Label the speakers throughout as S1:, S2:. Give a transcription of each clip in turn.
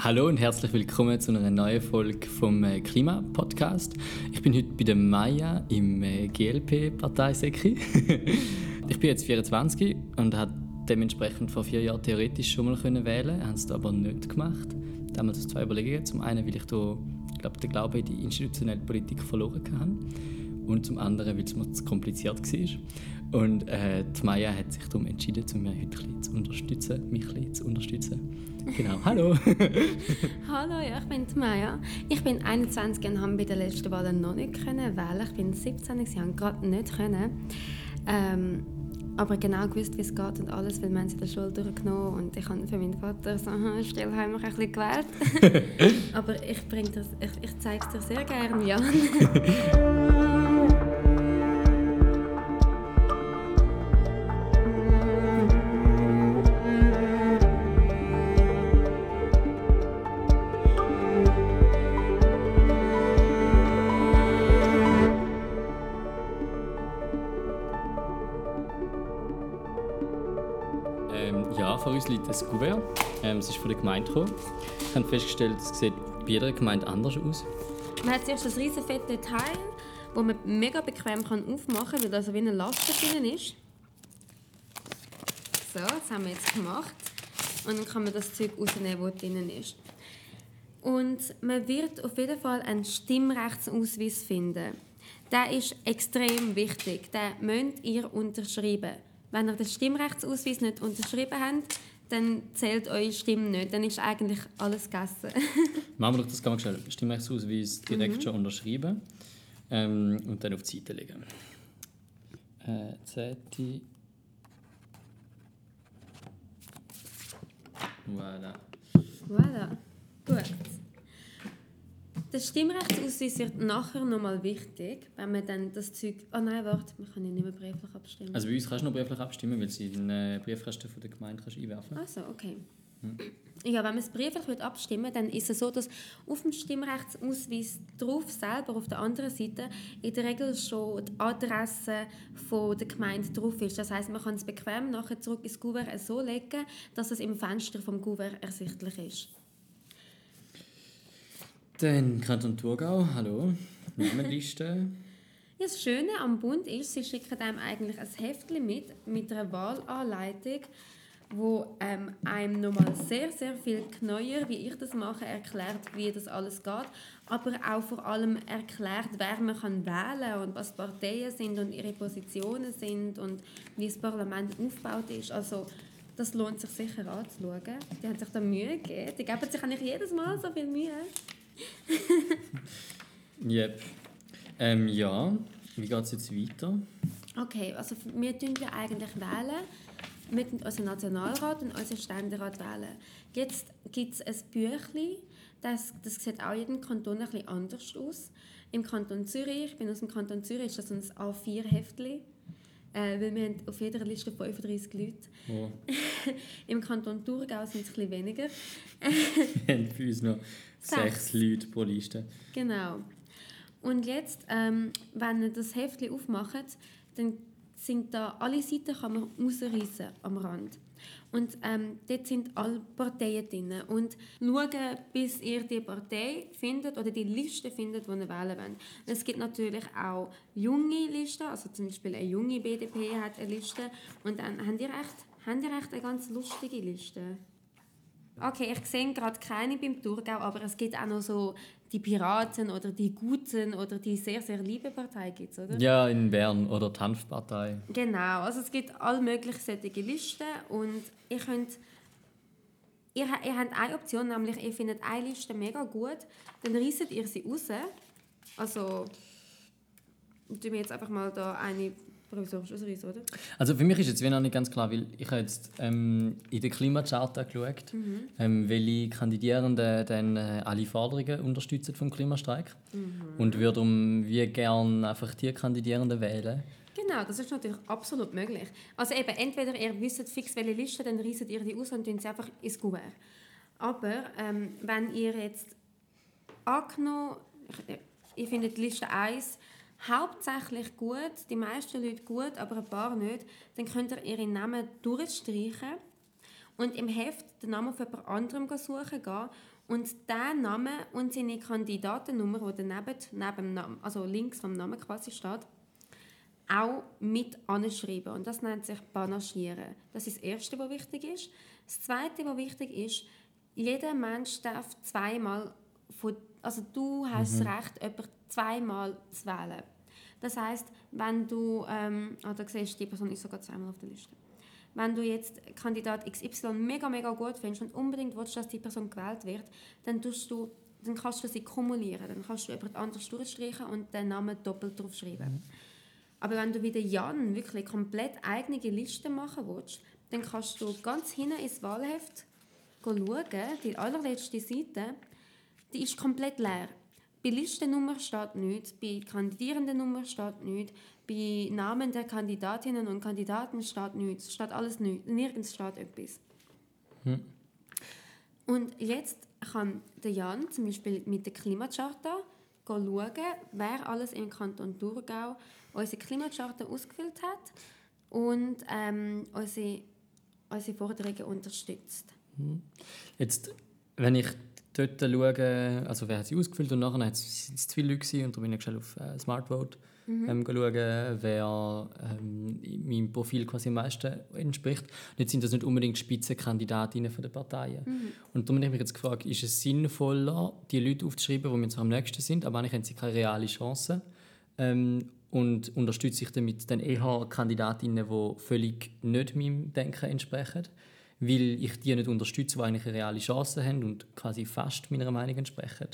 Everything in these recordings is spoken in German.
S1: Hallo und herzlich willkommen zu einer neuen Folge vom äh, Klima-Podcast. Ich bin heute bei der Maya im äh, GLP-Parteisäcki. ich bin jetzt 24 und habe dementsprechend vor vier Jahren theoretisch schon mal können wählen, haben es aber nicht gemacht. Da haben zwei Überlegungen. Zum einen, weil ich da, glaube, den Glauben in die institutionelle Politik verloren habe und zum anderen, weil es mir zu kompliziert war. Und äh, die Maya hat sich darum entschieden, mich heute zu unterstützen, mich zu unterstützen. Genau, hallo.
S2: hallo, ja, ich bin die Maya. Ich bin 21 und habe bei den letzten Wahlen noch nicht können wählen. Ich bin 17, ich habe gerade nicht können. Ähm, aber genau gewusst, wie es geht und alles, weil wir in der Schule durchgenommen und ich habe für meinen Vater so stillheimlich ein bisschen gewählt. aber ich, ich, ich zeige es dir sehr gerne, Jan.
S1: Ein Kuvert. Ähm, es ist von der Gemeinde gekommen. Ich habe festgestellt, es sieht bei jeder Gemeinde anders aus.
S2: Man hat zuerst das riesen fette Teil, das man mega bequem kann aufmachen kann, weil da wie eine Laste drin ist. So, das haben wir jetzt gemacht. Und dann kann man das Zeug rausnehmen, das drin ist. Und man wird auf jeden Fall einen Stimmrechtsausweis finden. Der ist extrem wichtig. Den müsst ihr unterschreiben. Wenn ihr den Stimmrechtsausweis nicht unterschrieben habt, dann zählt eure Stimme nicht. Dann ist eigentlich alles gegessen.
S1: Machen wir doch das ganz schnell. Stimmrechtsausweis direkt mhm. schon unterschreiben ähm, und dann auf die Seite legen. Äh, Zeti. Voilà.
S2: Voilà. Gut. Der Stimmrechtsausweis wird nachher nochmal wichtig, wenn man dann das Zeug... Oh nein, warte, man kann ja nicht mehr brieflich abstimmen.
S1: Also bei uns kannst du noch brieflich abstimmen, weil sie den äh, Briefkasten von der Gemeinde kannst einwerfen
S2: kannst. Also, okay. Hm. Ja, wenn man es brieflich abstimmen dann ist es so, dass auf dem Stimmrechtsausweis drauf selber, auf der anderen Seite, in der Regel schon die Adresse von der Gemeinde drauf ist. Das heißt, man kann es bequem nachher zurück ins Gouverneur so legen, dass es im Fenster vom Gouverneur ersichtlich ist.
S1: Dann Kanton Thurgau, hallo, Namenliste.
S2: ja, das Schöne am Bund ist, sie schicken einem eigentlich ein Heftchen mit, mit einer Wahlanleitung, wo ähm, einem nochmal sehr, sehr viel genauer, wie ich das mache, erklärt, wie das alles geht, aber auch vor allem erklärt, wer man kann wählen und was Parteien sind und ihre Positionen sind und wie das Parlament aufgebaut ist. Also das lohnt sich sicher anzuschauen. Die haben sich da Mühe gegeben. Die geben sich eigentlich jedes Mal so viel Mühe.
S1: yep. Ähm, ja, wie geht es jetzt weiter?
S2: Okay, also wir tun ja eigentlich wählen, mit unserem Nationalrat und unserem Ständerat wählen. Jetzt gibt es ein Büchlein, das, das sieht auch jeden Kanton ein bisschen anders aus. Im Kanton Zürich, ich bin aus dem Kanton Zürich, ist das ein A4-Heftchen. Äh, weil wir haben auf jeder Liste 35 Leute. Oh. Im Kanton Thurgau sind es ein bisschen weniger.
S1: wir haben für uns noch sechs Leute pro Liste.
S2: Genau. Und jetzt, ähm, wenn ihr das Heftchen aufmacht, dann sind da alle Seiten kann man rausreißen am Rand. Und ähm, dort sind alle Parteien drin. Und schauen, bis ihr die Partei findet oder die Liste findet, die ihr wählen wollt. Es gibt natürlich auch junge Listen, also zum Beispiel eine junge BDP hat eine Liste. Und dann habt ihr echt, habt ihr echt eine ganz lustige Liste. Okay, ich sehe gerade keine beim Thurgau, aber es gibt auch noch so die Piraten oder die Guten oder die sehr, sehr liebe Partei, gibt's, oder?
S1: Ja, in Bern oder die Hanfpartei.
S2: Genau, also es gibt all mögliche solche Listen und ihr könnt ihr, ihr habt eine Option, nämlich ihr findet eine Liste mega gut, dann reißt ihr sie raus. Also, tun wir jetzt einfach mal da eine provisorisch ausreißen, oder?
S1: Also für mich ist jetzt noch nicht ganz klar, weil ich habe jetzt ähm, in der Klimacharta geschaut, mhm. ähm, welche Kandidierenden dann äh, alle Forderungen unterstützen vom Klimastreik mhm. und würde um wie gerne einfach die Kandidierenden wählen.
S2: Genau, das ist natürlich absolut möglich. Also eben, entweder ihr wisst fix welche Liste, dann reißt ihr die aus und tun sie einfach ins Kuvert. Aber ähm, wenn ihr jetzt angenommen, ihr findet Liste 1 hauptsächlich gut, die meisten Leute gut, aber ein paar nicht, dann könnt ihr ihre Namen durchstreichen und im Heft den Namen von jemand anderem suchen gehen Und der Name und seine Kandidatennummer, die daneben, neben dem Namen, also links vom Namen quasi steht, auch mit anschreiben. Und das nennt sich Panaschieren. Das ist das Erste, was wichtig ist. Das Zweite, was wichtig ist, jeder Mensch darf zweimal von, also du hast mhm. das Recht, jemanden zweimal zu wählen. Das heißt, wenn du, ähm, oh, da siehst du, die Person ist sogar zweimal auf der Liste. Wenn du jetzt Kandidat XY mega, mega gut findest und unbedingt willst, dass die Person gewählt wird, dann, tust du, dann kannst du sie kumulieren. Dann kannst du jemand anderes durchstreichen und den Namen doppelt draufschreiben. Mhm. Aber wenn du wie der Jan wirklich komplett eigene Liste machen willst, dann kannst du ganz hinten ins Wahlheft schauen, die allerletzte Seite, die ist komplett leer. Bei Listennummer steht nichts, bei Kandidierendennummer steht nichts, bei Namen der Kandidatinnen und Kandidaten steht nichts, steht alles nichts, nirgends steht etwas. Hm. Und jetzt kann der Jan zum Beispiel mit der Klimacharta schauen, wer alles im Kanton Thurgau unsere Klimacharta ausgefüllt hat und ähm, unsere, unsere Forderungen unterstützt.
S1: Hm. Jetzt, wenn ich dort schauen, also wer hat sie ausgefüllt und nachher sind es zu viele Leute und darum bin ich schnell auf äh, Smartvote mhm. ähm, schauen, wer ähm, meinem Profil quasi am meisten entspricht. Und jetzt sind das nicht unbedingt Spitzenkandidatinnen von den Parteien. Mhm. Und darum habe ich mich jetzt gefragt, ist es sinnvoller, die Leute aufzuschreiben, die mir zwar am nächsten sind, aber eigentlich haben sie keine reale Chance ähm, und unterstütze ich damit dann eher Kandidatinnen, die völlig nicht meinem Denken entsprechen weil ich die nicht unterstütze, die eigentlich eine reale Chance haben und quasi fast meiner Meinung entsprechen.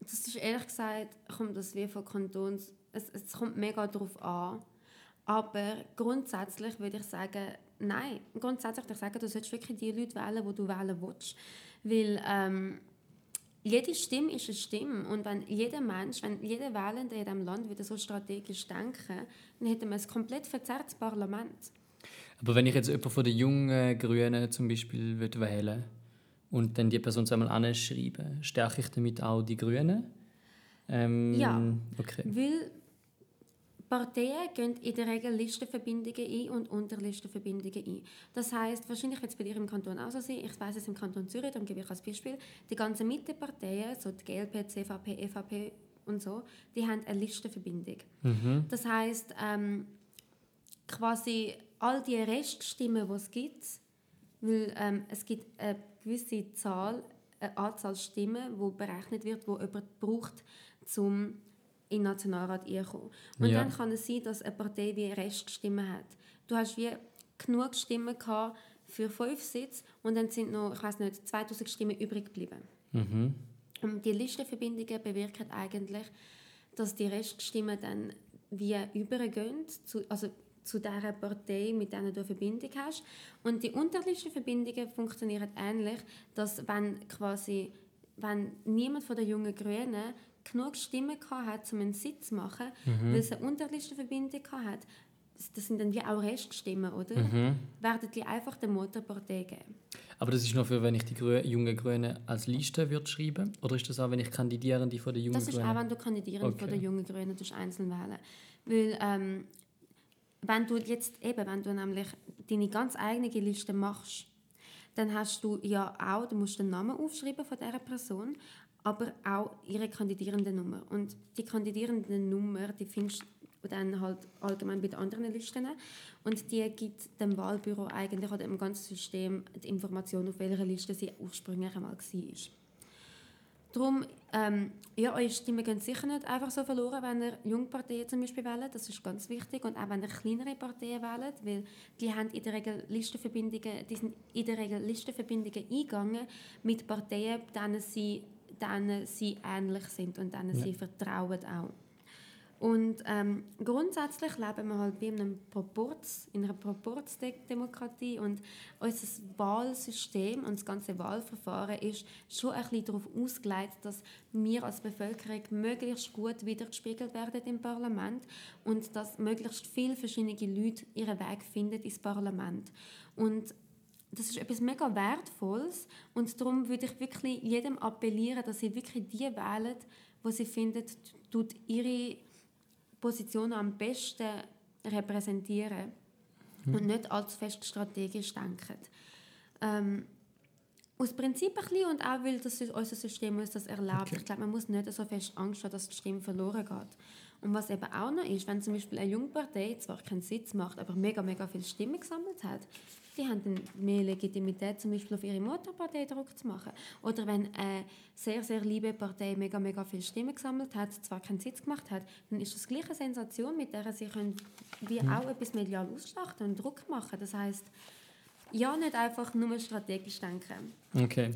S2: Das ist ehrlich gesagt, kommt das wie von Kantons, es, es kommt mega darauf an, aber grundsätzlich würde ich sagen, nein, grundsätzlich würde ich sagen, du solltest wirklich die Leute wählen, die du wählen willst, weil ähm, jede Stimme ist eine Stimme und wenn jeder Mensch, wenn jeder Wählende in diesem Land wieder so strategisch denken, dann hätten wir ein komplett verzerrtes Parlament.
S1: Aber wenn ich jetzt jemanden von den jungen Grünen zum Beispiel wählen und dann die Person einmal anschreiben, stärke ich damit auch die Grünen?
S2: Ähm, ja, okay. weil Parteien gehen in der Regel Listenverbindungen ein und Unterlistenverbindungen ein. Das heißt, wahrscheinlich wird es bei dir im Kanton auch so sein, ich weiß es im Kanton Zürich, darum gebe ich als Beispiel, die ganzen Mitteparteien, so die GLP, CVP, EVP und so, die haben eine Listenverbindung. Mhm. Das heißt, ähm, quasi all die Reststimmen, die es gibt, weil ähm, es gibt eine gewisse Zahl, eine Anzahl Stimmen, die berechnet wird, die jemand braucht, um in den Nationalrat einzukommen. Und ja. dann kann es sein, dass eine Partei wie Reststimmen hat. Du hast wie genug Stimmen gehabt für fünf Sitze und dann sind noch, ich weiß nicht, 2000 Stimmen übrig geblieben. Mhm. Und die Listenverbindungen bewirken eigentlich, dass die Reststimmen dann wie übergehen, zu, also zu dieser Partei, mit der du eine Verbindung hast. Und die unterliegenden Verbindungen funktionieren ähnlich, dass wenn quasi wenn niemand von den jungen Grünen genug Stimmen hat, um einen Sitz zu machen, mhm. weil es eine unterliegende Verbindung hat, das sind dann wie auch Reststimmen, oder? Mhm. Werden die einfach der Motorpartei geben.
S1: Aber das ist nur für, wenn ich die Grü jungen Grünen als Liste würde schreiben Oder ist das auch, wenn ich Kandidierende von den jungen
S2: Grünen... Das ist
S1: Grünen?
S2: auch, wenn du Kandidierende okay. von den jungen Grünen einzeln wählen Weil ähm, wenn du jetzt eben, wenn du nämlich deine ganz eigene Liste machst, dann hast du ja auch, du musst den Namen aufschreiben von dieser Person, aber auch ihre kandidierende Nummer. Und die kandidierende Nummer, die findest du dann halt allgemein bei den anderen Listen. Und die gibt dem Wahlbüro eigentlich oder dem ganzen System die Information, auf welcher Liste sie ursprünglich einmal war. Darum, ähm, ja, eure Stimmen gehen sicher nicht einfach so verloren, wenn ihr Jungparteien zum Beispiel wählt. Das ist ganz wichtig. Und auch wenn ihr kleinere Parteien wählt, weil die haben in der Regel Listenverbindungen, die sind in der Regel Listenverbindungen eingegangen mit Parteien, denen sie, denen sie ähnlich sind und denen ja. sie vertrauen auch. Und ähm, grundsätzlich leben wir halt wie in, einem Proporz, in einer Proporzdemokratie und unser Wahlsystem und das ganze Wahlverfahren ist schon ein bisschen darauf ausgelegt, dass wir als Bevölkerung möglichst gut wiedergespiegelt werden im Parlament und dass möglichst viele verschiedene Leute ihren Weg finden ins Parlament. Und das ist etwas mega Wertvolles und darum würde ich wirklich jedem appellieren, dass sie wirklich die wählen, wo sie findet, tut ihre Position am besten repräsentieren mhm. und nicht allzu fest strategisch denken. Ähm, Aus Prinzip ein bisschen und auch, weil das, unser System uns das erlaubt.
S1: Okay.
S2: Ich glaube, man muss nicht so fest Angst haben, dass die Stimme verloren geht. Und was eben auch noch ist, wenn zum Beispiel eine Jungpartei zwar keinen Sitz macht, aber mega, mega viele Stimmen gesammelt hat, die haben dann mehr Legitimität, zum Beispiel auf ihre Mutterpartei Druck zu machen. Oder wenn eine sehr, sehr liebe Partei mega, mega viele Stimmen gesammelt hat, zwar keinen Sitz gemacht hat, dann ist das gleiche Sensation, mit der sie können wie auch etwas medial ausschlachten und Druck machen. Das heißt, ja, nicht einfach nur strategisch denken.
S1: Okay.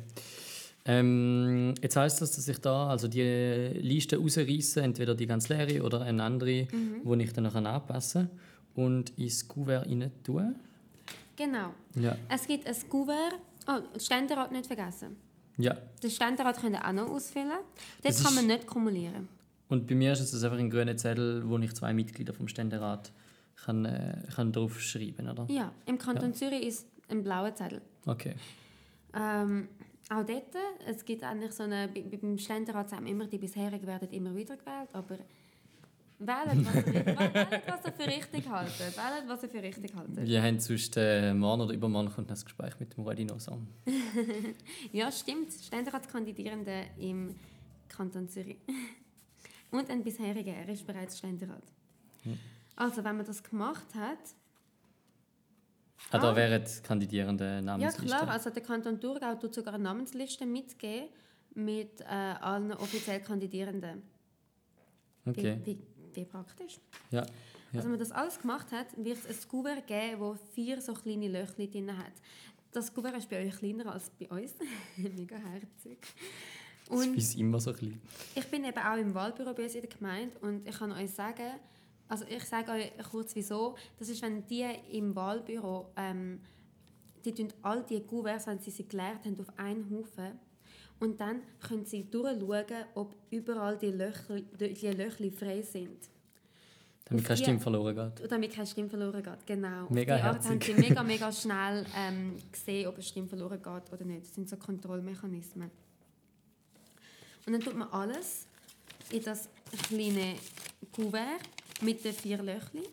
S1: Ähm, jetzt heißt das, dass ich da also die Liste rausreiße, entweder die ganz leere oder eine andere,
S2: Mhm.
S1: wo ich dann anpassen kann und ins Kuvert rein tue.
S2: Genau.
S1: Ja.
S2: Es gibt ein Kuvert. Oh, Ständerat nicht vergessen.
S1: ja.
S2: Den Ständerat könnt ihr auch noch ausfüllen.
S1: Das
S2: Dort kann
S1: ist-
S2: man nicht kumulieren.
S1: Und bei mir ist es einfach ein grüner Zettel, wo ich zwei Mitglieder vom Ständerat kann, äh, kann drauf schreiben, oder?
S2: Ja, im Kanton Zürich ist ein blauer Zettel.
S1: Okay.
S2: Ähm, auch dort, es gibt eigentlich so eine, bei- beim Ständerat wir immer, die bisherigen werden immer wieder gewählt, aber wählt, was ihr, wählt, was ihr für richtig haltet. Wählt, was ihr für richtig haltet.
S1: Wir haben sonst äh, morgen oder übermorgen kommt das Gespräch mit dem Rudi noch so.
S2: Ja, stimmt. Ständeratskandidierende im Kanton Zürich. Und ein bisheriger, er ist bereits Ständerat. Also, wenn man das gemacht hat,
S1: Ah, da
S2: Ah.
S1: wären die Kandidierenden
S2: ja
S1: Namensliste.
S2: klar, also der Kanton Thurgau tut sogar eine Namensliste mitgeben mit äh, allen offiziell Kandidierenden.
S1: Okay.
S2: Wie, wie, wie praktisch.
S1: Ja. Ja.
S2: Also, wenn man das alles gemacht hat, wird es ein Kuvert geben, das vier so kleine Löcher drin hat. Das Kuvert ist bei euch kleiner als bei uns. Mega herzig.
S1: Das
S2: Und
S1: ist immer so klein.
S2: ich bin eben auch im Wahlbüro bei uns in der Gemeinde und ich kann euch sagen, also ich sage euch kurz wieso, das ist, wenn die im Wahlbüro, ähm, die tun all die Kuverts, wenn sie sie geleert haben, auf einen Haufen und dann können sie durchschauen, ob überall die Löcher, die Löcher frei sind.
S1: Damit keine Stimme verloren geht.
S2: Damit keine Stimme verloren geht, genau.
S1: Mega
S2: Auf die Art haben sie mega, mega schnell ähm, gesehen, ob eine Stimme verloren geht oder nicht. Das sind so Kontrollmechanismen. Und dann tut man alles in das kleine Kuvert mit den vier Löchern.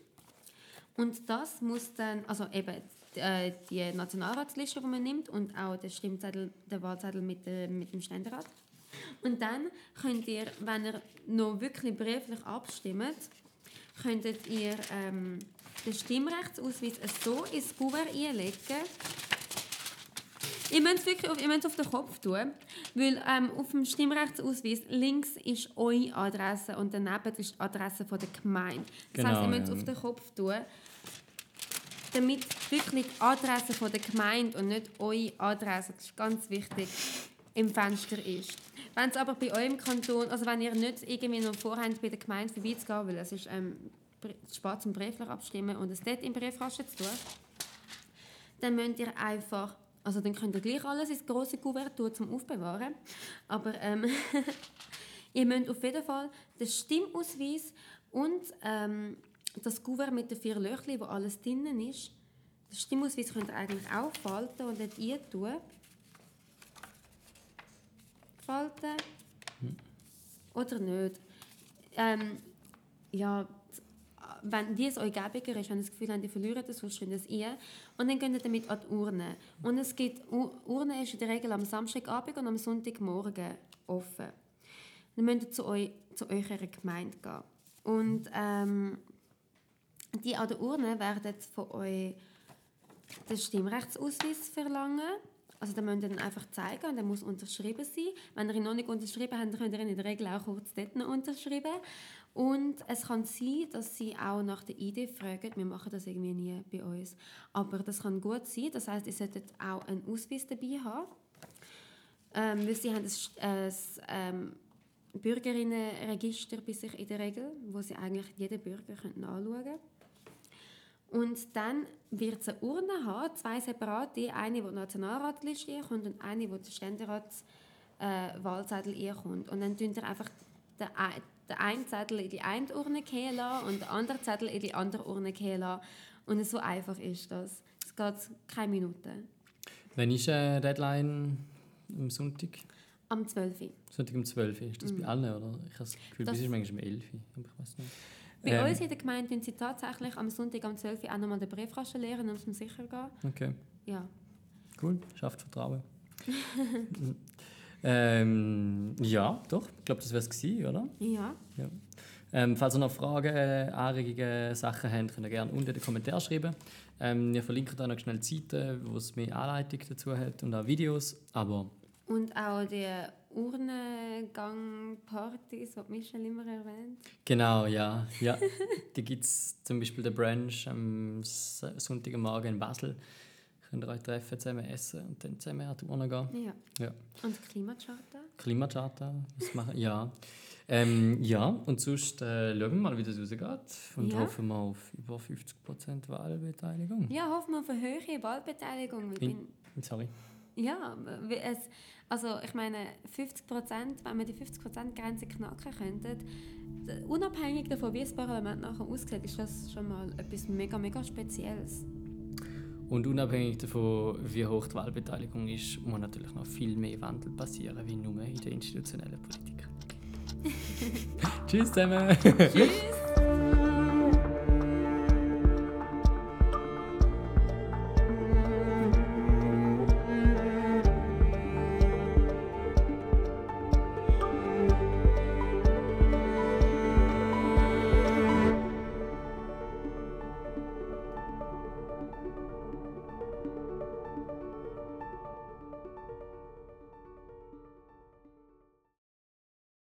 S2: Und das muss dann, also eben äh, die Nationalratsliste, die man nimmt und auch der Stimmzettel, der Wahlzettel mit, der, mit dem Ständerat. Und dann könnt ihr, wenn ihr noch wirklich brieflich abstimmt, könntet ihr ähm, den Stimmrechtsausweis so ins Kuvert einlegen. Ihr müsst es wirklich auf, es auf den Kopf tun, weil ähm, auf dem Stimmrechtsausweis links ist eure Adresse und daneben ist die Adresse von der Gemeinde. Das heisst,
S1: Genau,
S2: ihr müsst es
S1: ja.
S2: auf den Kopf tun, damit wirklich die Adresse von der Gemeinde und nicht eure Adresse, das ist ganz wichtig, im Fenster ist. Wenn es aber bei eurem Kanton, also wenn ihr nicht irgendwie noch vorhabt, bei der Gemeinde vorbeizugehen, weil es ist ähm, spät zum Briefler abstimmen und es dort im Briefkasten zu tun, dann müsst ihr einfach, also dann könnt ihr gleich alles ins große Kuvert tun, zum Aufbewahren, aber ähm, ihr müsst auf jeden Fall den Stimmausweis und ähm, das Kuvert mit den vier Löchern, wo alles drinnen ist, den Stimmausweis könnt ihr eigentlich auch falten und dort rein tun. Falten. Oder nicht. Ähm, ja, wenn die es euch gäbiger ist, wenn ihr das Gefühl habt, die verlieren das, sonst könnt ihr es ein. Und dann geht ihr damit an die Urne. Und es gibt, Urne ist in der Regel am Samstagabend und am Sonntagmorgen offen. Dann müsst ihr zu, euch, zu eurer Gemeinde gehen. Und ähm, die an der Urne werden von euch den Stimmrechtsausweis verlangen. Also den müsst ihr dann einfach zeigen und der muss unterschrieben sein. Wenn ihr ihn noch nicht unterschrieben habt, dann könnt ihr ihn in der Regel auch kurz dort noch unterschreiben. Und es kann sein, dass sie auch nach der ID fragen. Wir machen das irgendwie nie bei uns. Aber das kann gut sein. Das heißt, ihr solltet auch einen Ausweis dabei haben. Ähm, weil sie haben ein, ein ähm, Bürgerinnenregister bei sich in der Regel, wo sie eigentlich jeden Bürger können anschauen können. Und dann wird es eine Urne haben, zwei separate, eine, die die Nationalratliste einkommt und eine, die der Ständerats äh, einkommt. Und dann tun ihr einfach den, den einen Zettel in die eine Urne gehen lassen und den anderen Zettel in die andere Urne gehen lassen. Und so einfach ist das. Es geht keine Minuten.
S1: Wann ist äh, Deadline am Sonntag?
S2: Am 12. Uhr.
S1: Sonntag um 12 Uhr. Ist das bei allen? Oder? Ich habe das Gefühl,
S2: Das-
S1: ist manchmal um 11 Uhr. Aber ich weiß nicht.
S2: Bei
S1: Ähm,
S2: uns in der Gemeinde tun sie tatsächlich am Sonntag um 12 Uhr auch nochmal den Briefkasten leeren, um es sicher gehen.
S1: Okay,
S2: Ja.
S1: cool. Schafft Vertrauen. ähm, ja, doch. Ich glaube, das wäre es gewesen, oder?
S2: Ja.
S1: Ja. Ähm, falls ihr noch Fragen, äh, Anregungen, Sachen habt, könnt ihr gerne unten in den Kommentaren schreiben. Ähm, wir verlinken da noch schnell die Seite, wo es mehr Anleitung dazu hat und auch Videos. Aber
S2: Und auch die Urnengang-Partys, die Michelle immer erwähnt.
S1: genau, ja. ja. die gibt es zum Beispiel der Brunch am S- Sonntagmorgen in Basel. Könnt ihr euch treffen, zusammen essen und dann zusammen an die Urne gehen.
S2: Ja.
S1: Ja.
S2: Und Klimacharta?
S1: Klimacharta, was machen? Ja. Ähm, ja, und sonst äh, schauen wir mal, wie das rausgeht. Und
S2: Ja.
S1: hoffen wir auf über 50% Wahlbeteiligung.
S2: Ja, hoffen wir auf eine höhere Wahlbeteiligung.
S1: In-
S2: bin-
S1: Sorry.
S2: Ja, es, also ich meine 50 Prozent, wenn wir die 50 Prozent Grenze knacken könnten, d- unabhängig davon, wie das Parlament nachher aussieht, ist das schon mal etwas mega, mega Spezielles.
S1: Und unabhängig davon, wie hoch die Wahlbeteiligung ist, muss natürlich noch viel mehr Wandel passieren, wie nur in der institutionellen Politik. Tschüss zusammen!
S2: Tschüss!